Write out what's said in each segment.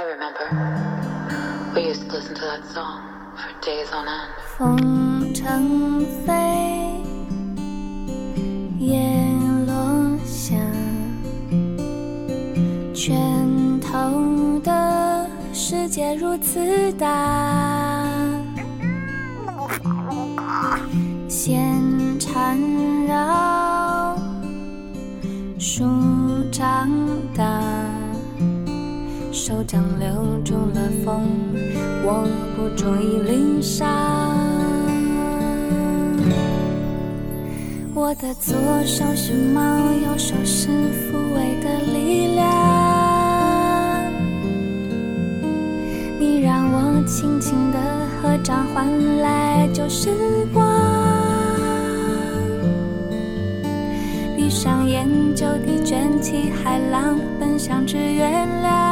I remember. We used to listen to that song for days on end. 风筝飞，叶落下，拳头的世界如此大，线缠绕，树长大，手掌留住了风，握不住一粒沙。我的左手是猫，右手是抚慰的力量。你让我轻轻的合掌，换来旧时光。闭上眼就地卷起海浪，奔向只月亮，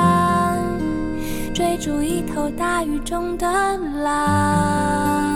追逐一头大雨中的狼。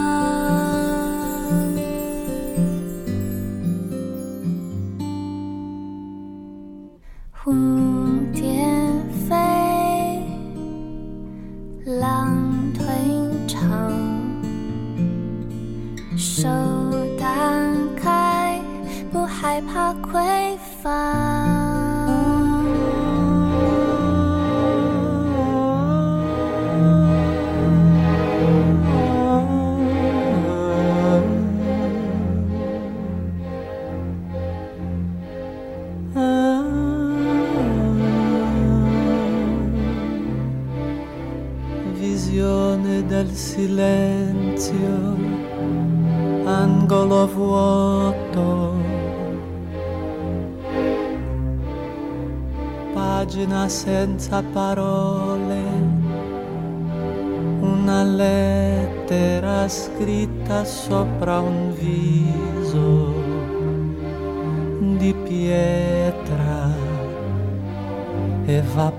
Senza parole, una lettera scritta sopra un viso di pietra e vapore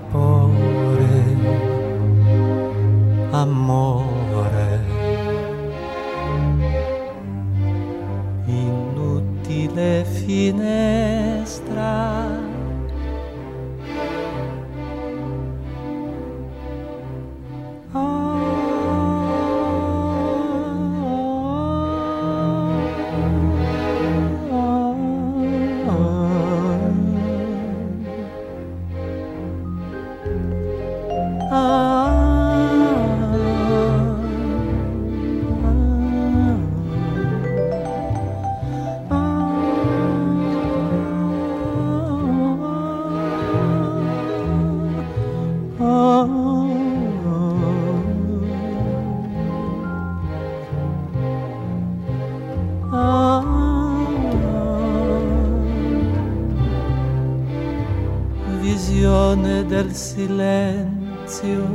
silenzio,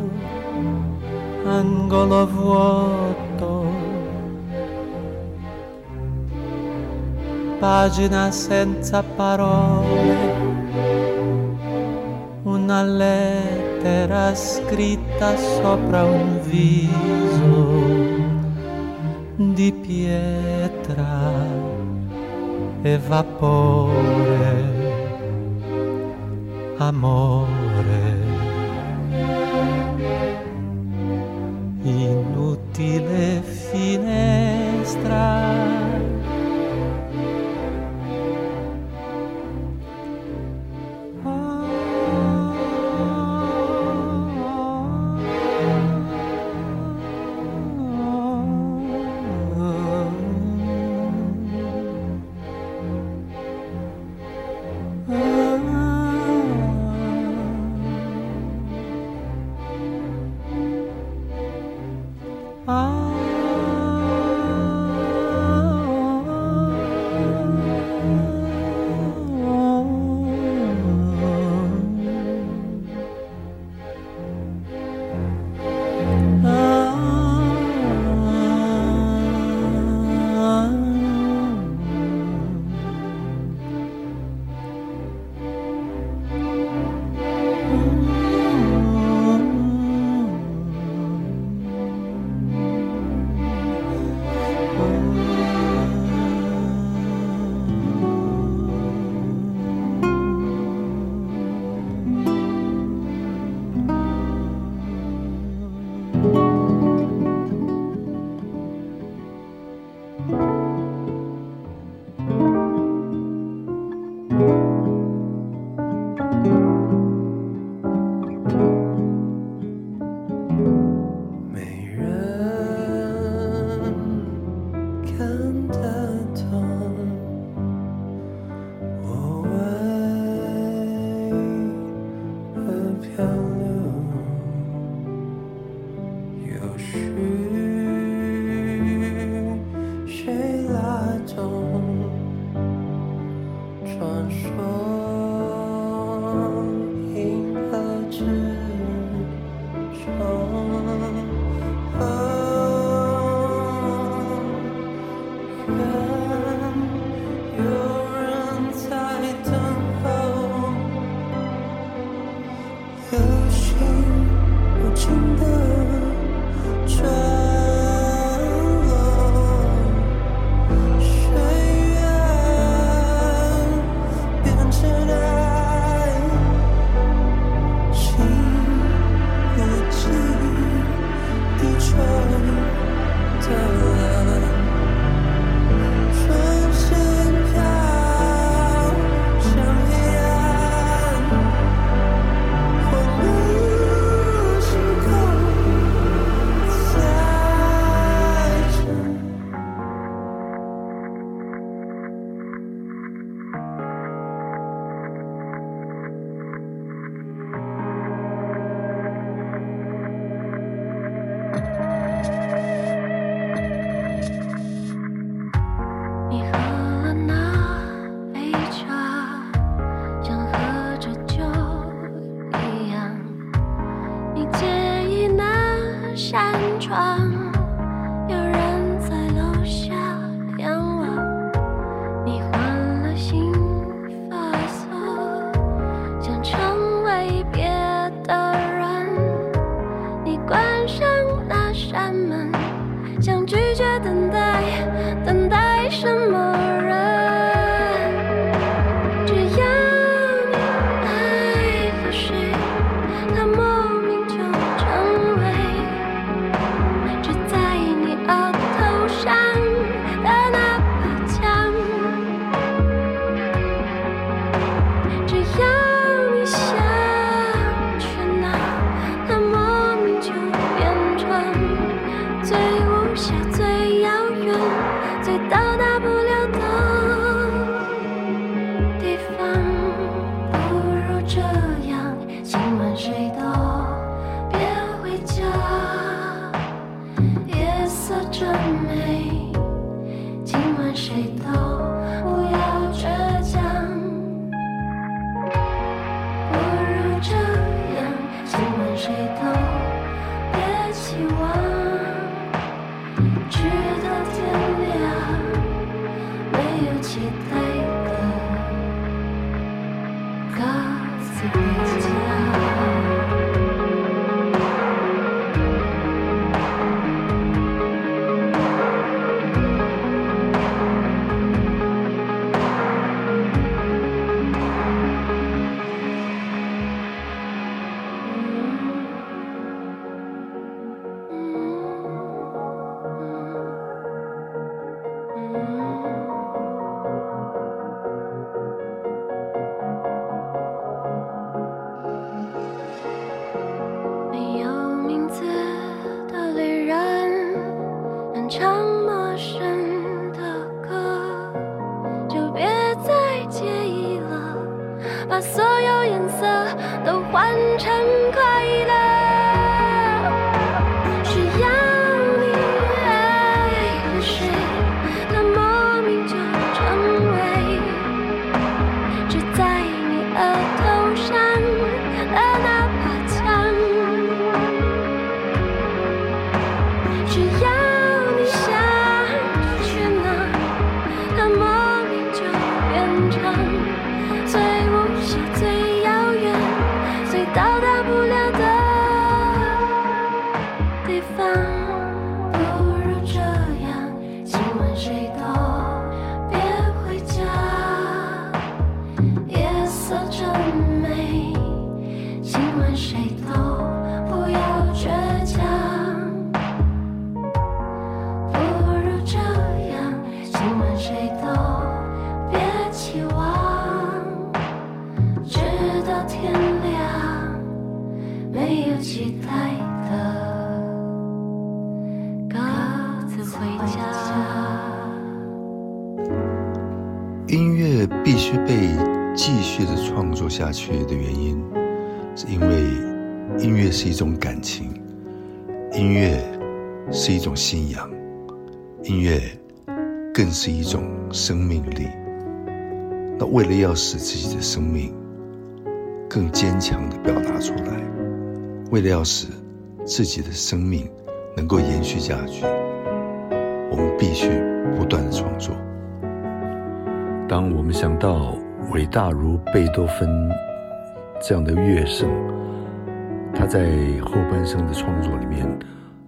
angolo vuoto, pagina senza parole, una lettera scritta sopra un viso di pietra e vapore amore. Inutile finestra. 却被继续的创作下去的原因是因为音乐是一种感情音乐是一种信仰音乐更是一种生命力。那为了要使自己的生命更坚强的表达出来为了要使自己的生命能够延续下去我们必须不断的创作。当我们想到伟大如贝多芬这样的乐圣，他在后半生的创作里面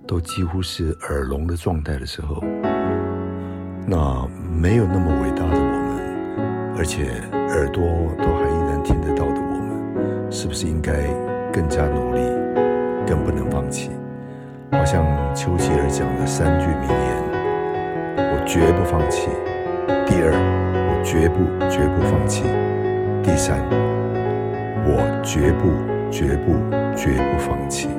都几乎是耳聋的状态的时候，那没有那么伟大的我们，而且耳朵都还依然听得到的我们，是不是应该更加努力，更不能放弃？好像丘吉尔讲的三句名言：我绝不放弃。第二。绝不，绝不放弃。第三，我绝不，绝不，绝不放弃。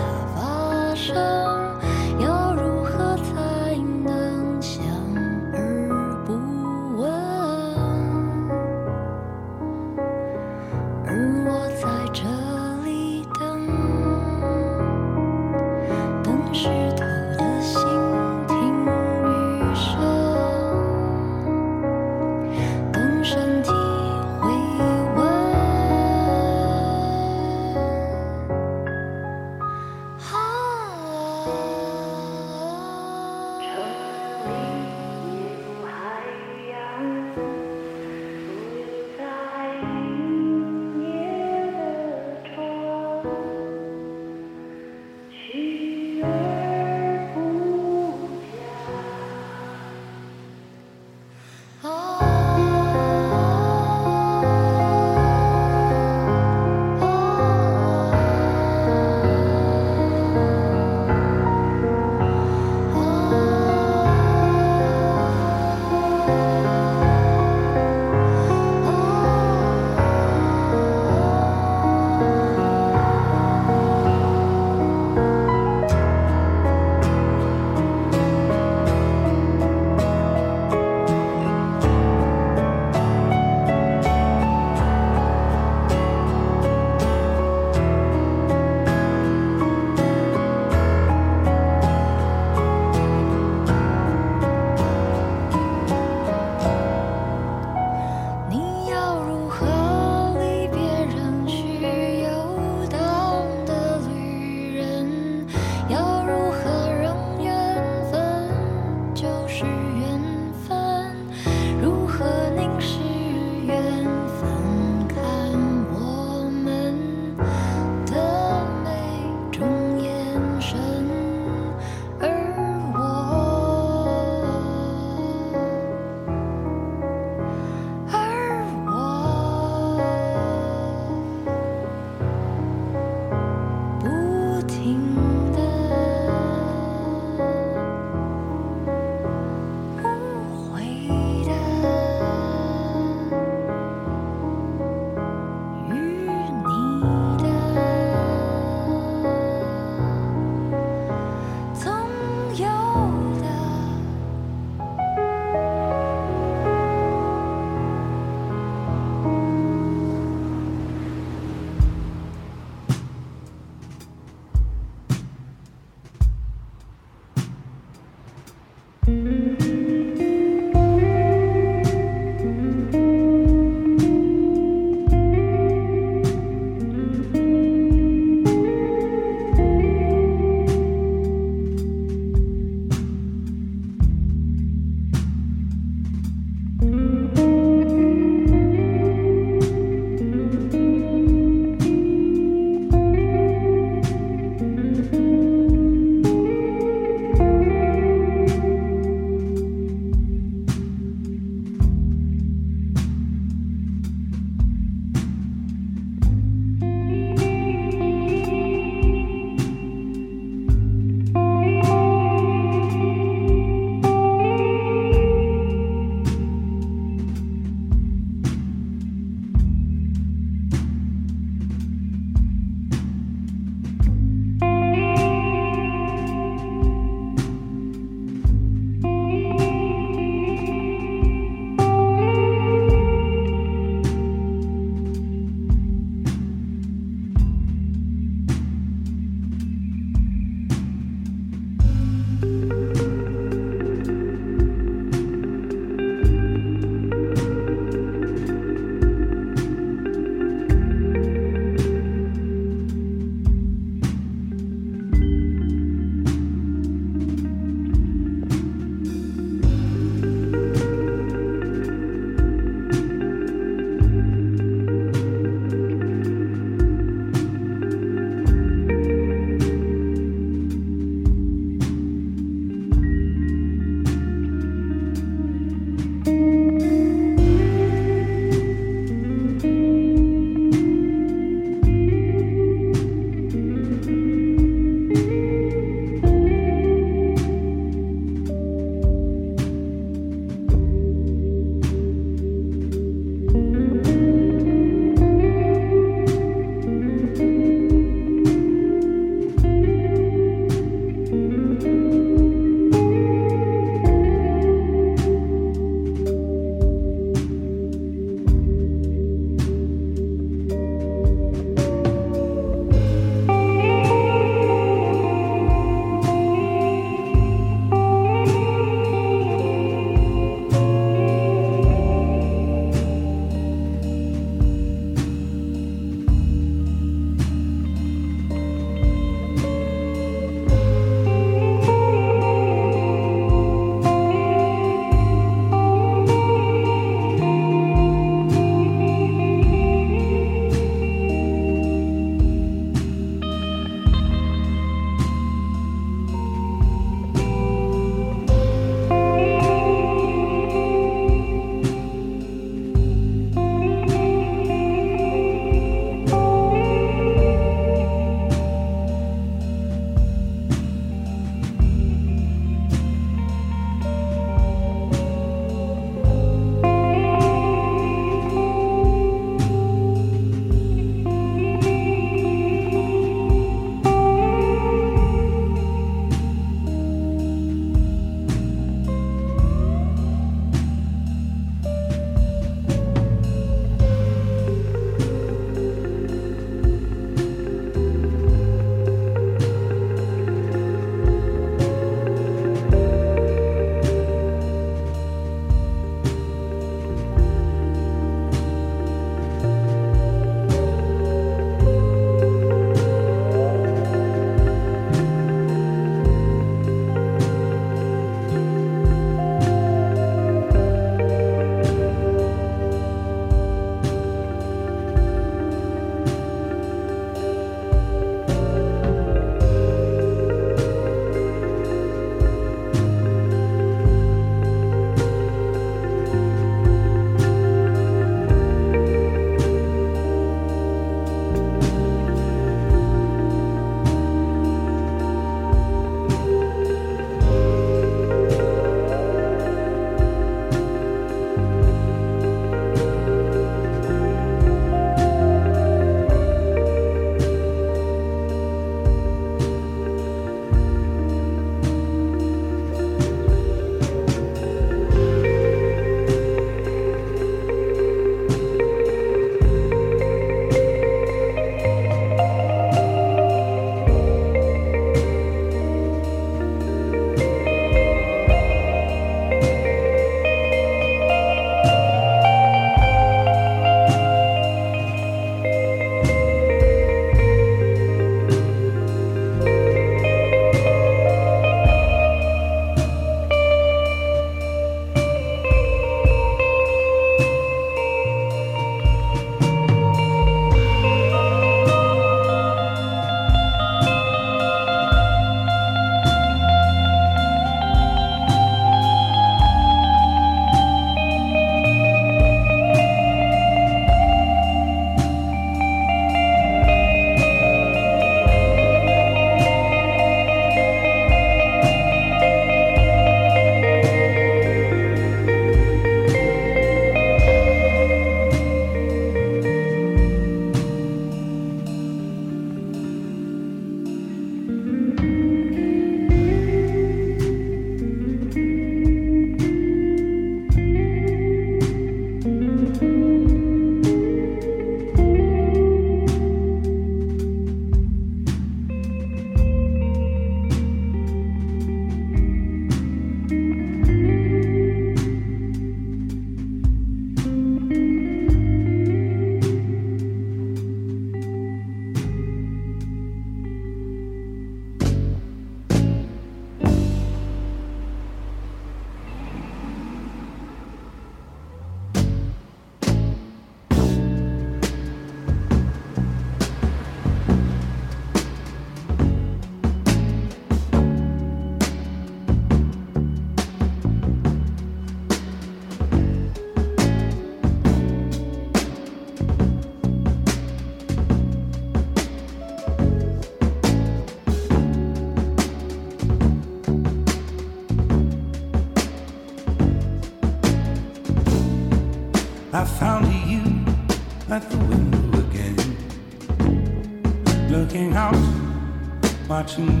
watching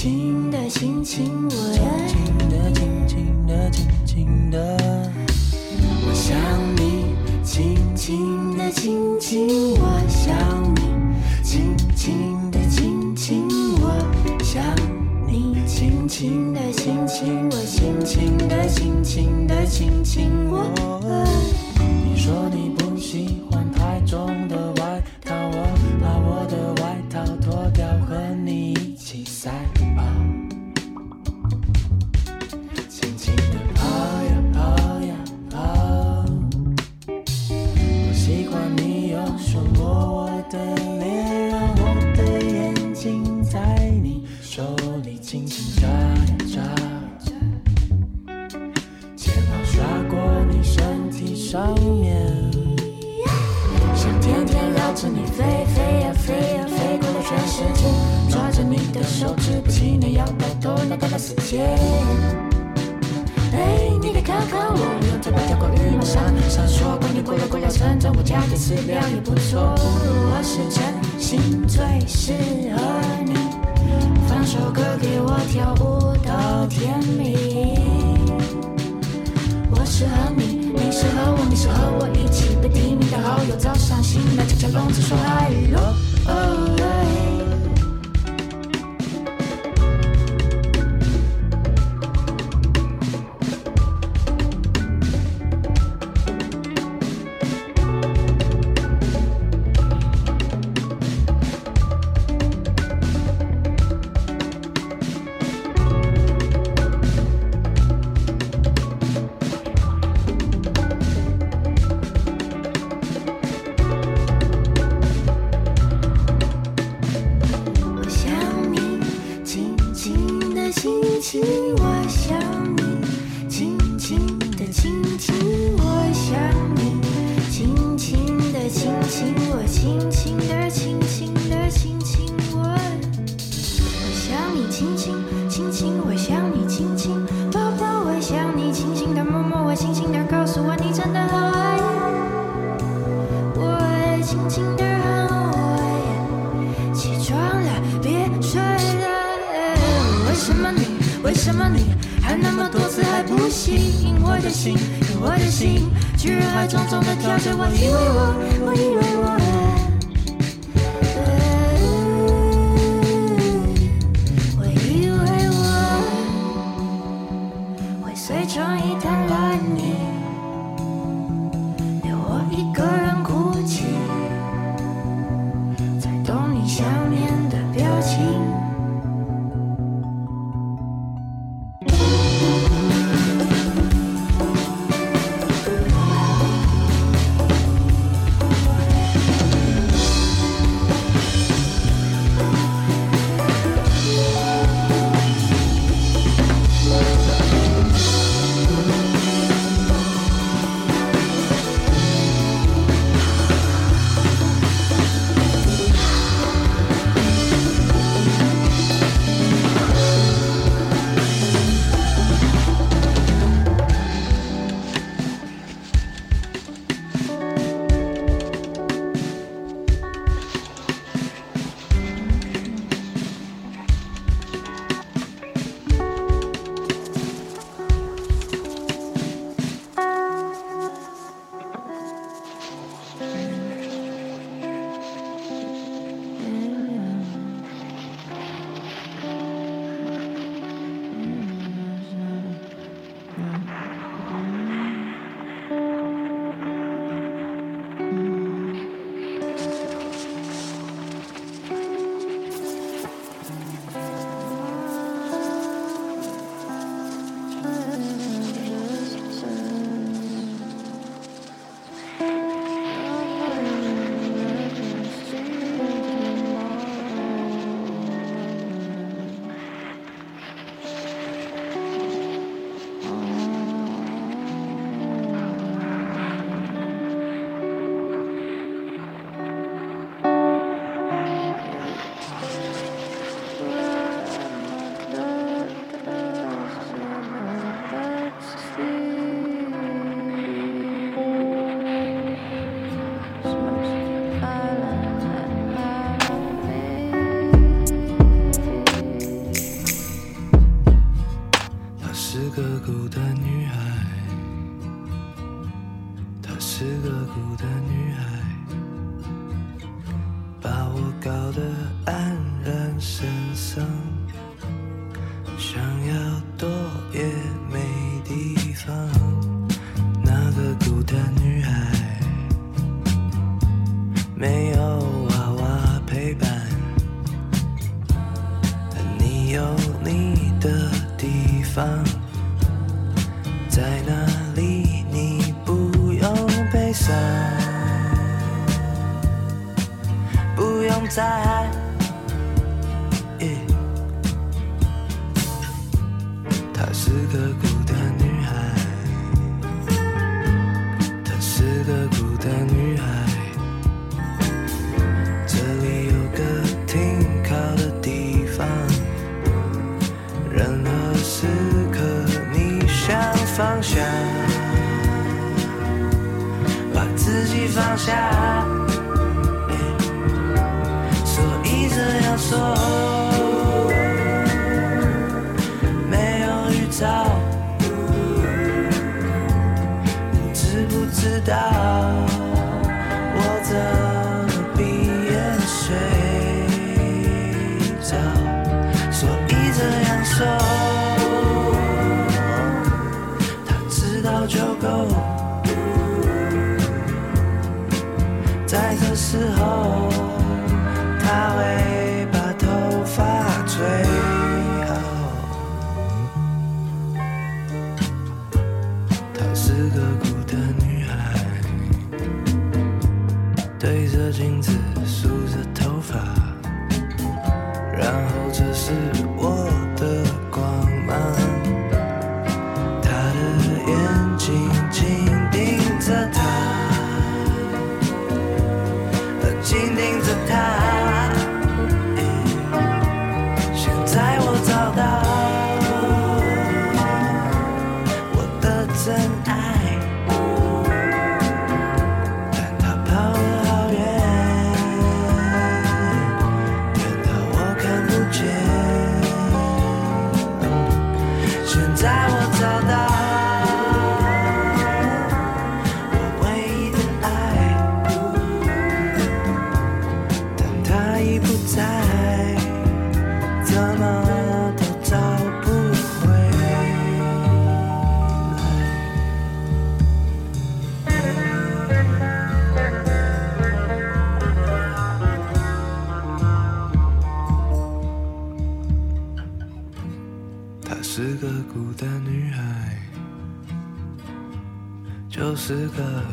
轻的亲亲我，轻轻的轻轻的轻轻的，我想你，轻轻的亲亲我，想你，轻轻的亲亲我，想你，轻轻的亲亲我，轻轻的轻轻的亲亲我，你说你。是个。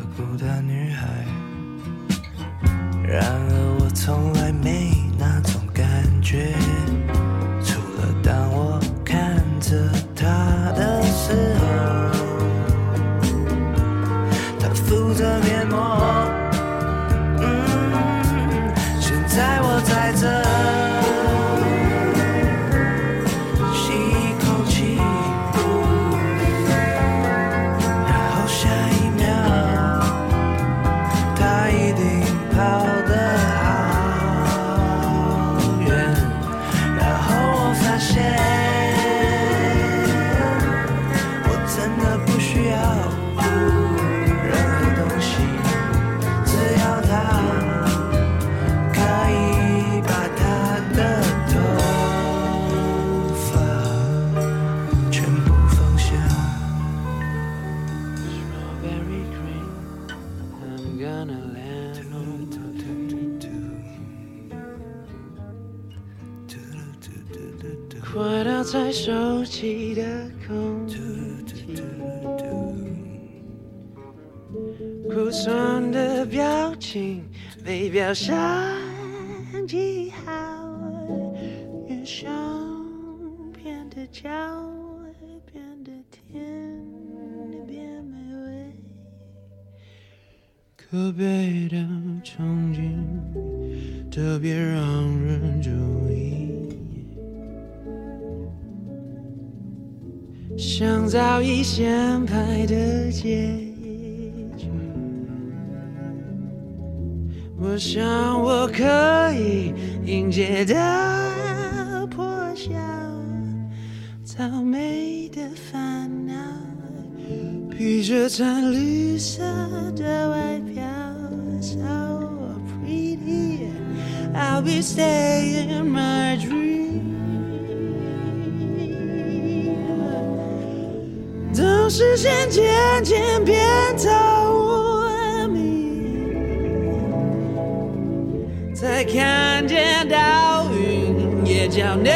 特别的场景，特别让人注意。像早已先排的结局，我想我可以迎接的破晓，草莓的烦恼。披着淡绿色的外表，so pretty。I'll be staying in my dream。当视线渐渐变透明，才看见倒影也叫你。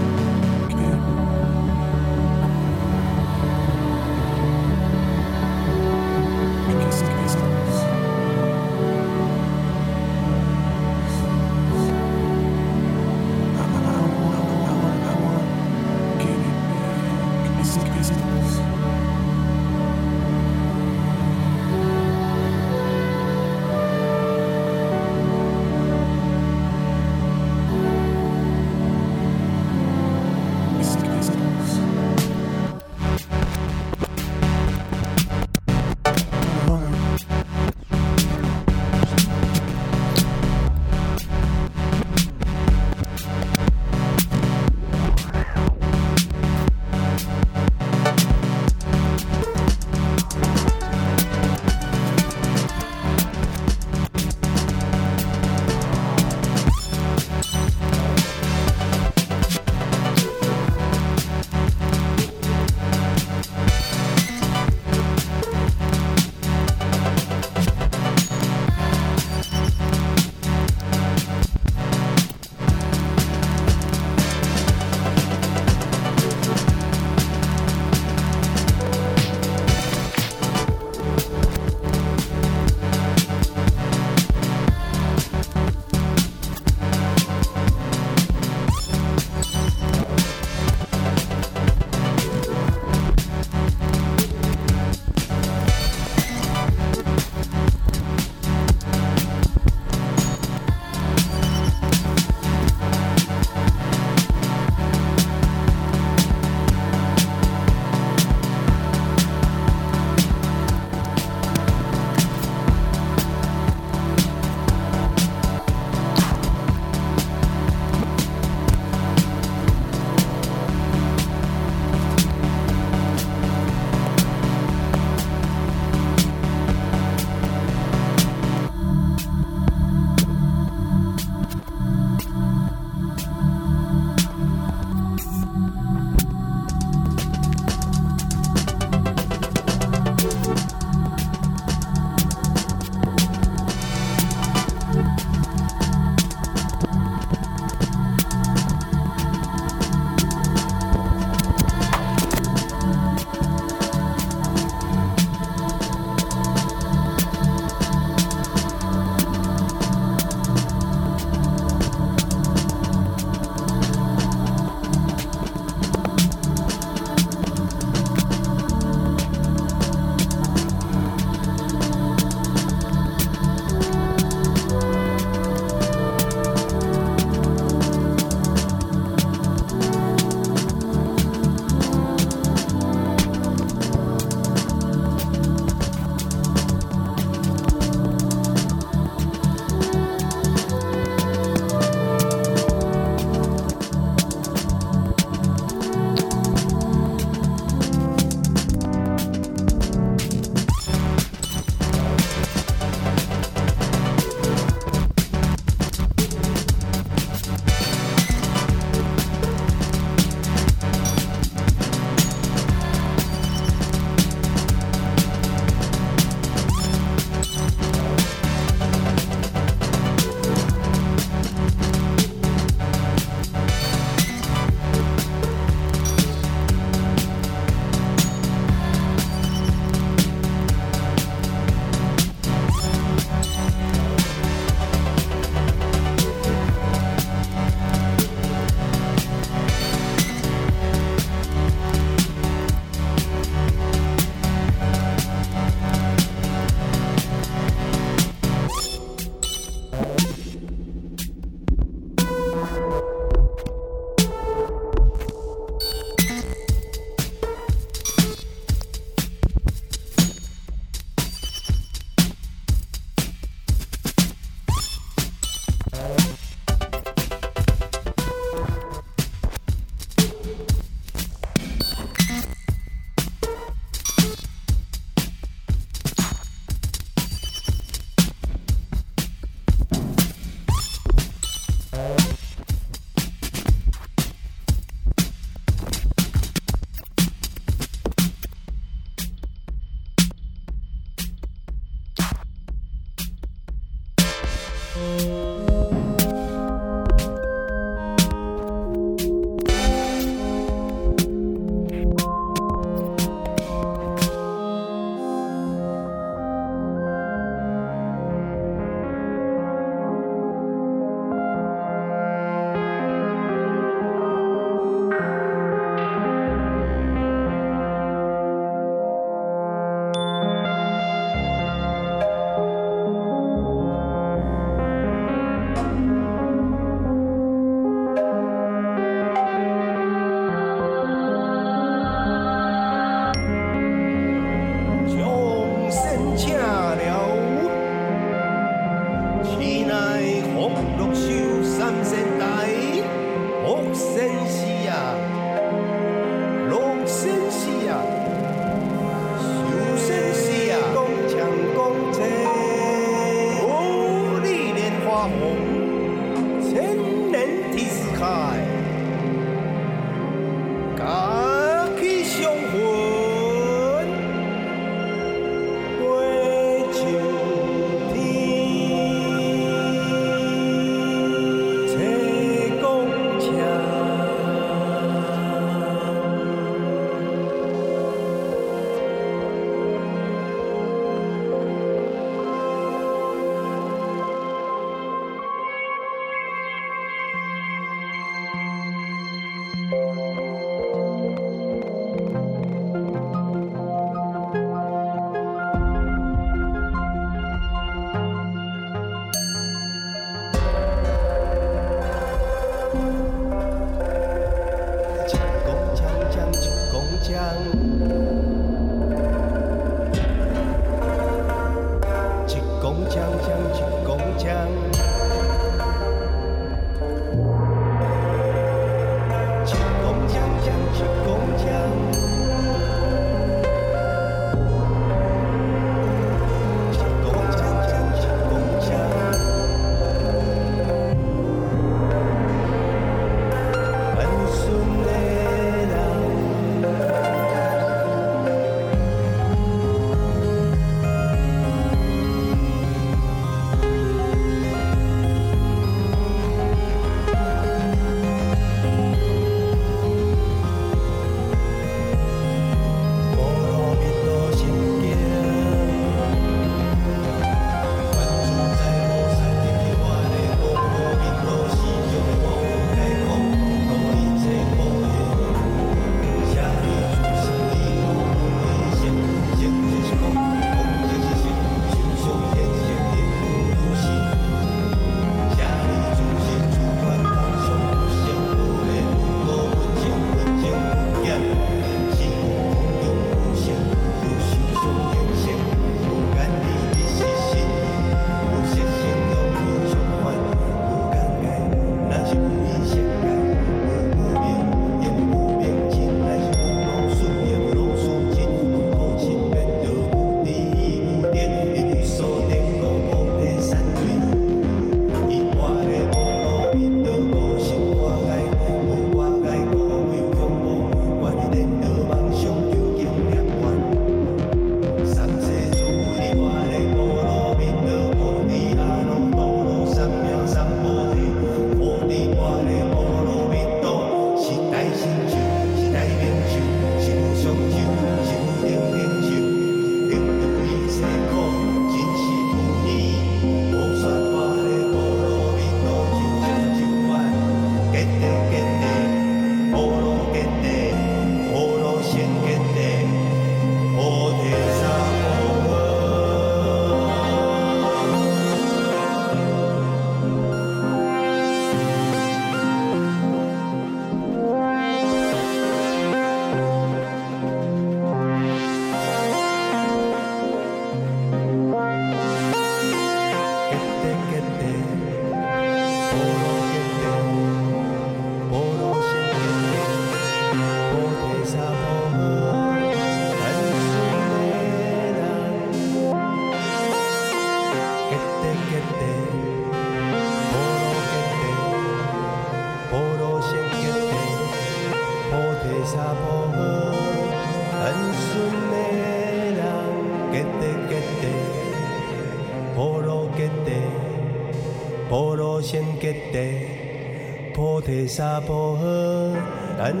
菩提萨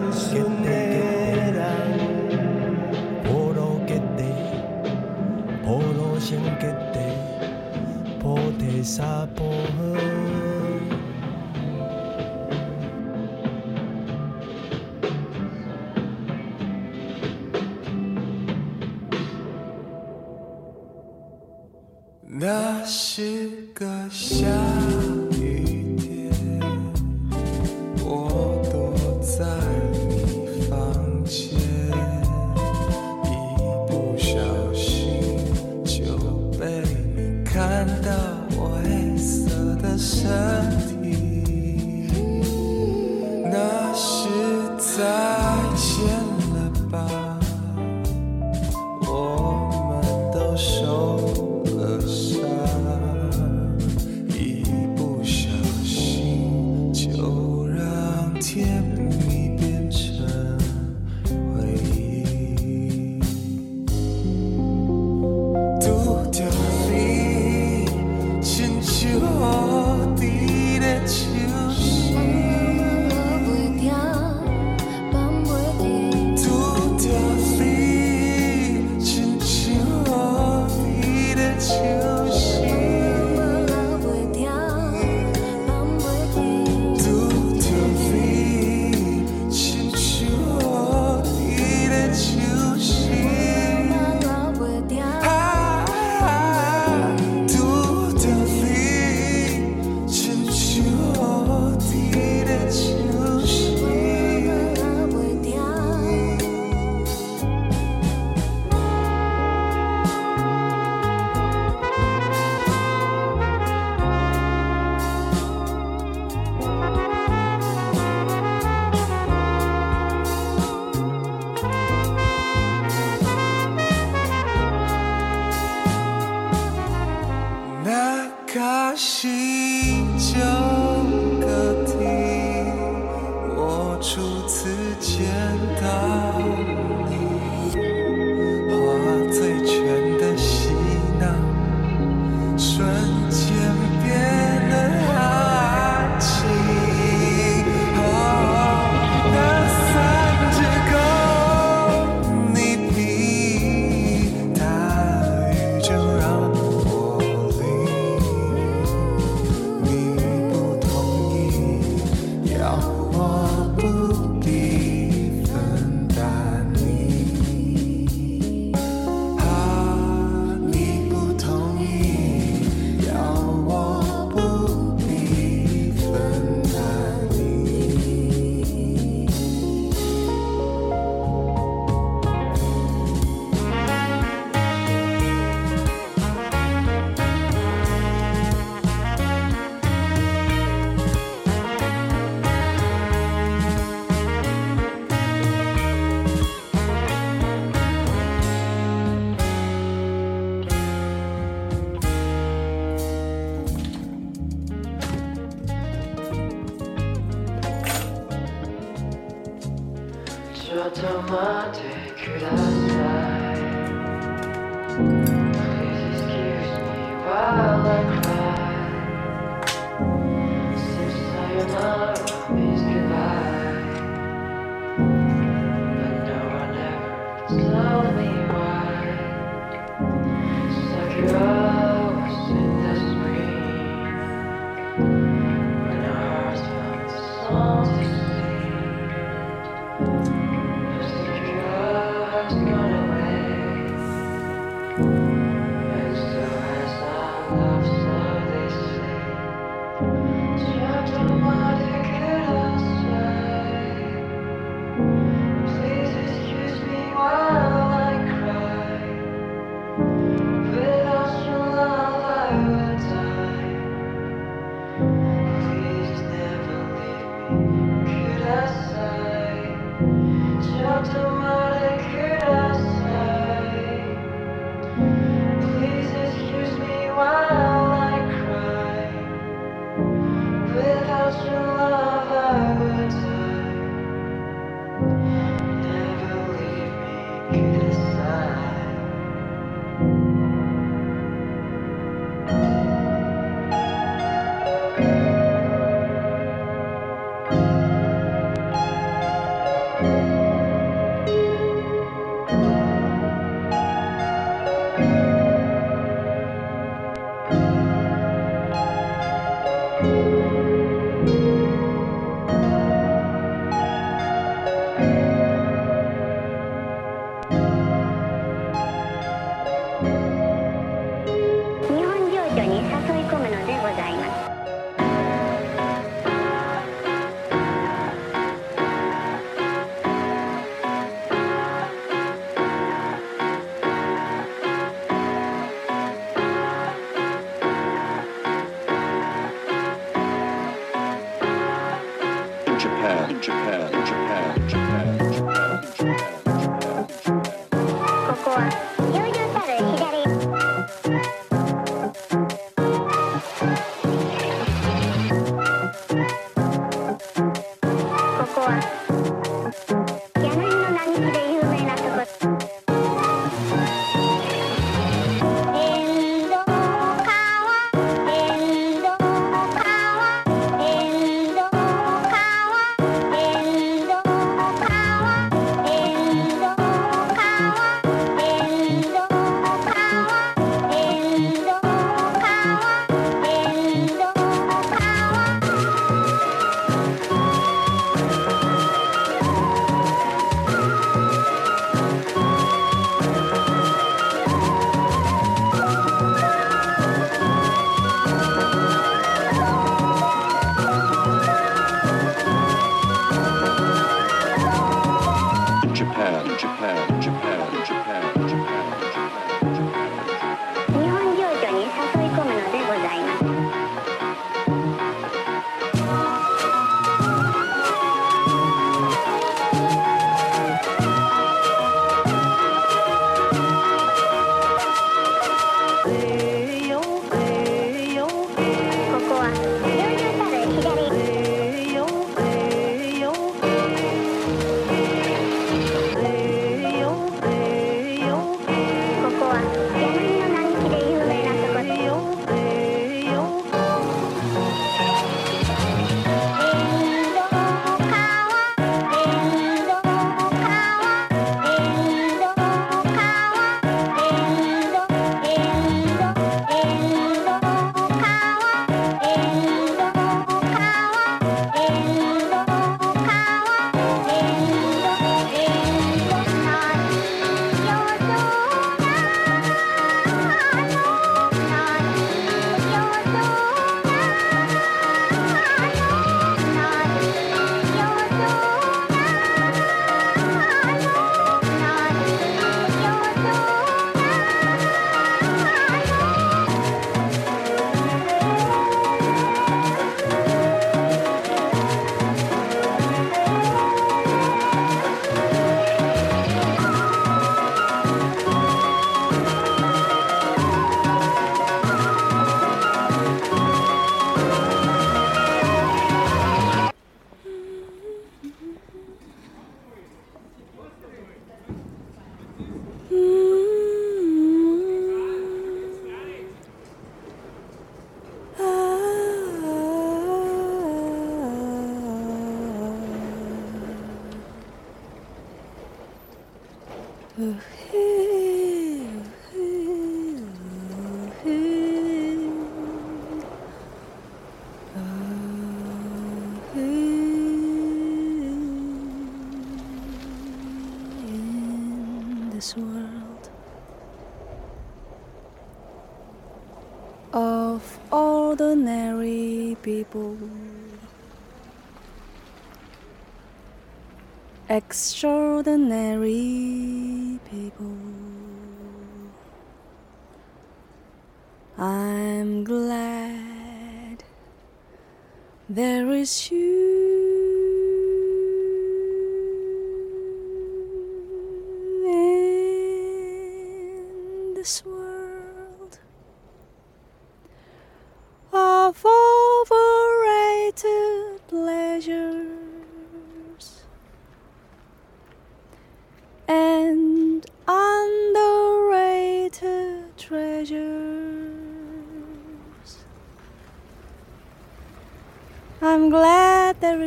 is you.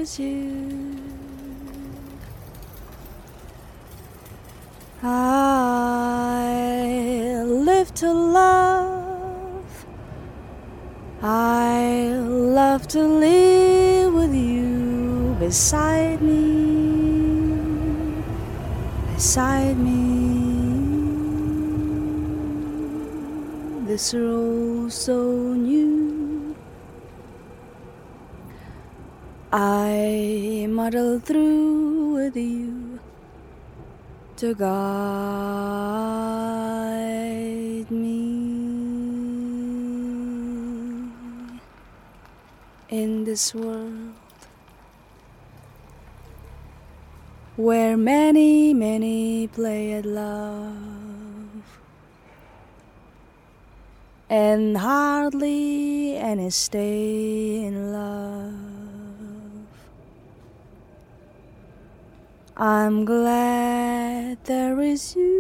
you. I live to love. I love to live with you beside me, beside me. This road so muddle through with you to guide me in this world where many, many play at love, and hardly any stay in love. I'm glad there is you.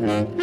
Mm-hmm.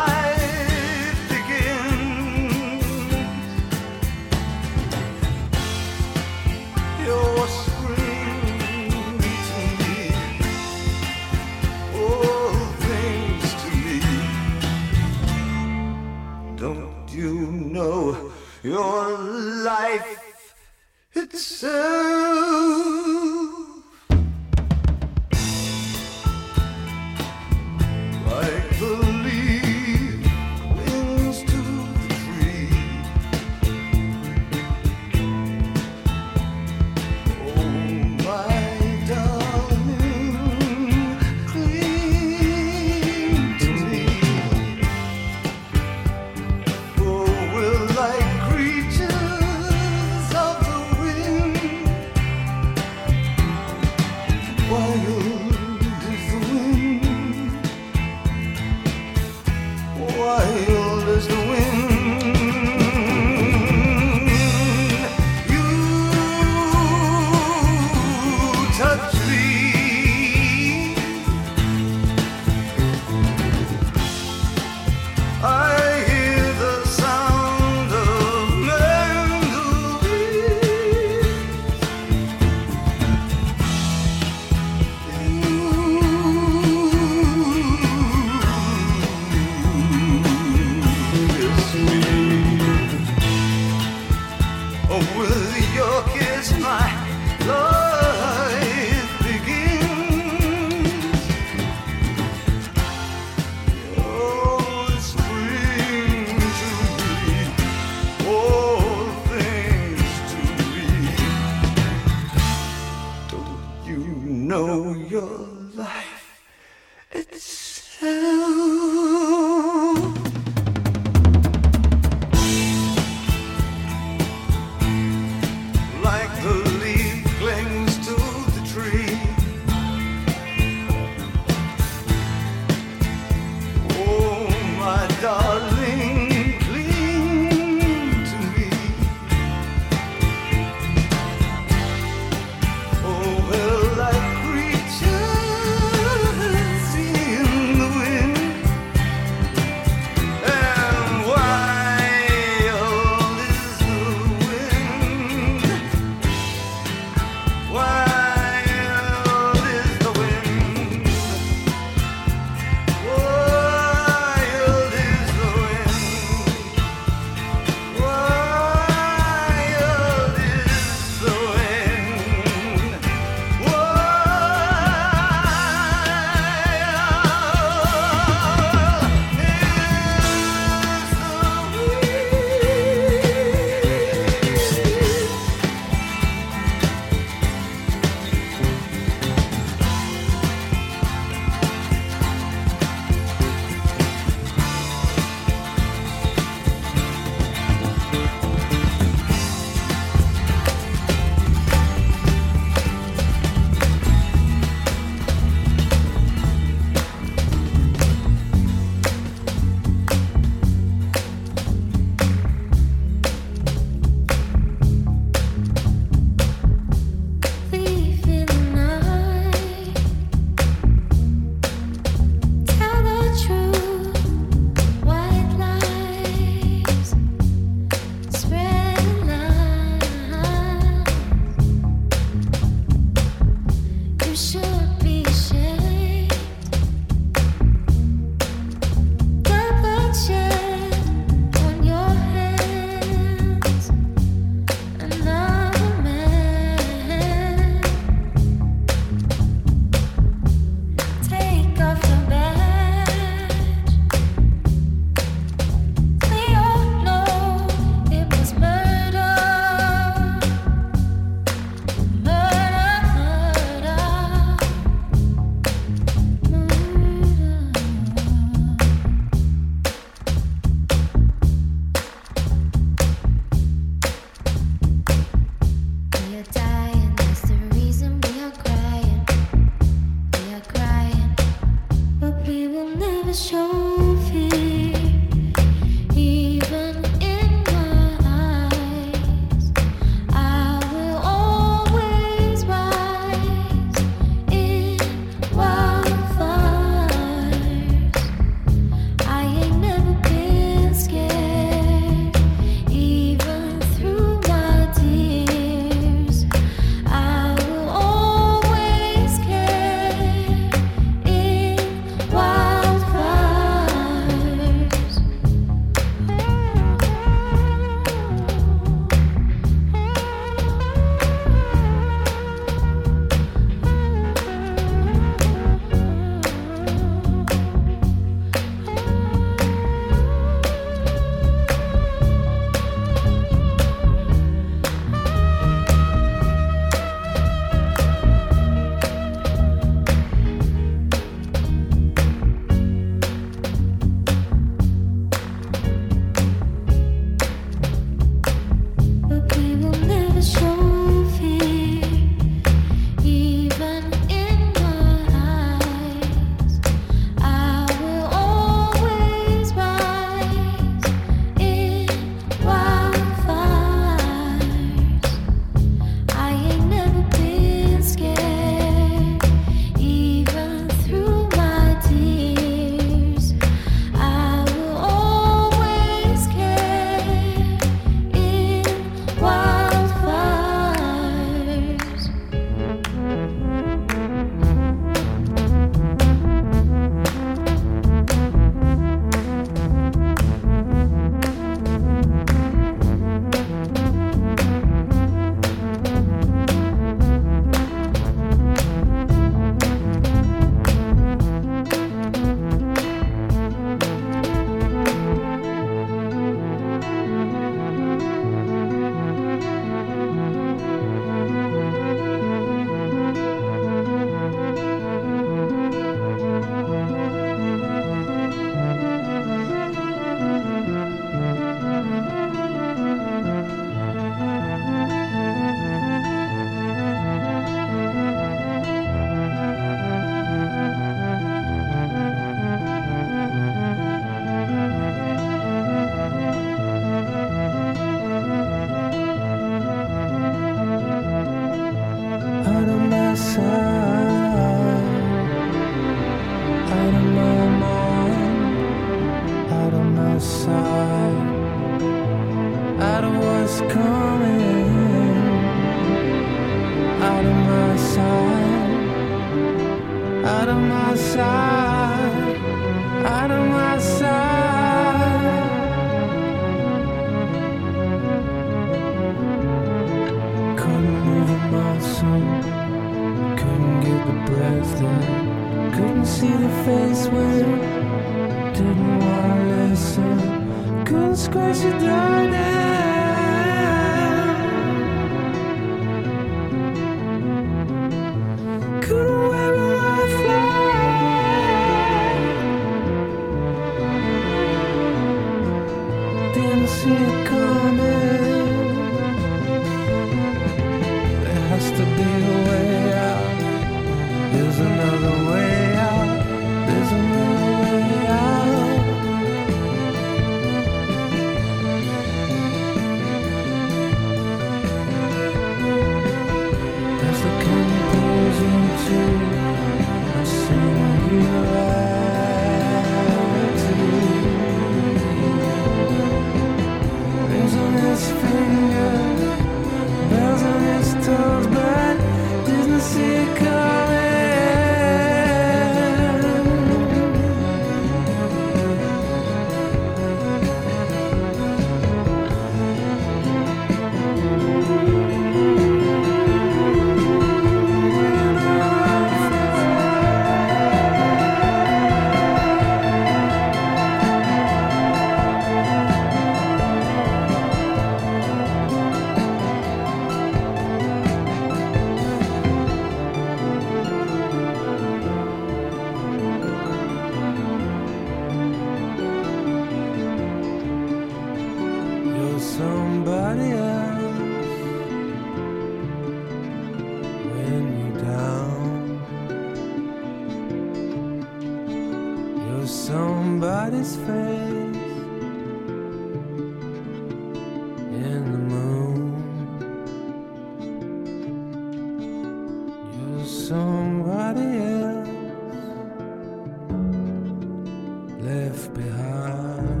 Left behind.